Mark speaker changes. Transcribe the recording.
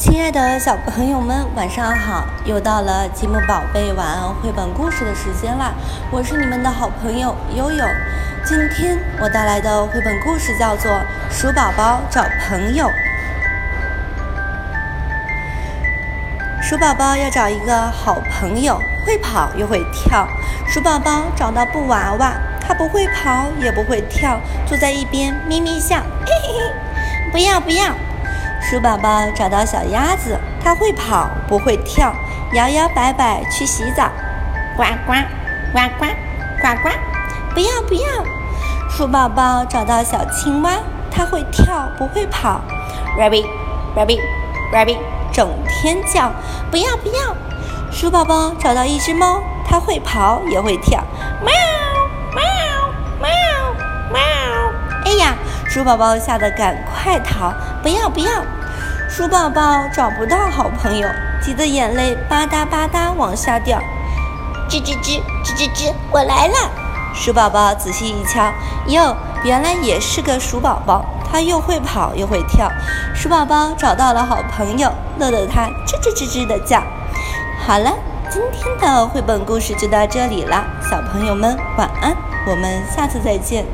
Speaker 1: 亲爱的小朋友们，晚上好！又到了积木宝贝晚安绘本故事的时间啦！我是你们的好朋友悠悠。今天我带来的绘本故事叫做《鼠宝宝找朋友》。鼠宝宝要找一个好朋友，会跑又会跳。鼠宝宝找到布娃娃，它不会跑也不会跳，坐在一边咪咪笑，嘿嘿嘿！不要不要！鼠宝宝找到小鸭子，它会跑不会跳，摇摇摆摆去洗澡，呱呱呱呱呱呱！不要不要！鼠宝宝找到小青蛙，它会跳不会跑，rabbit rabbit rabbit，整天叫，不要不要！鼠宝宝找到一只猫，它会跑也会跳，喵鼠宝宝吓得赶快逃，不要不要！鼠宝宝找不到好朋友，急得眼泪吧嗒吧嗒往下掉。吱吱吱吱吱吱，我来了！鼠宝宝仔细一瞧，哟，原来也是个鼠宝宝，它又会跑又会跳。鼠宝宝找到了好朋友，乐得它吱吱吱吱的叫。好了，今天的绘本故事就到这里了，小朋友们晚安，我们下次再见。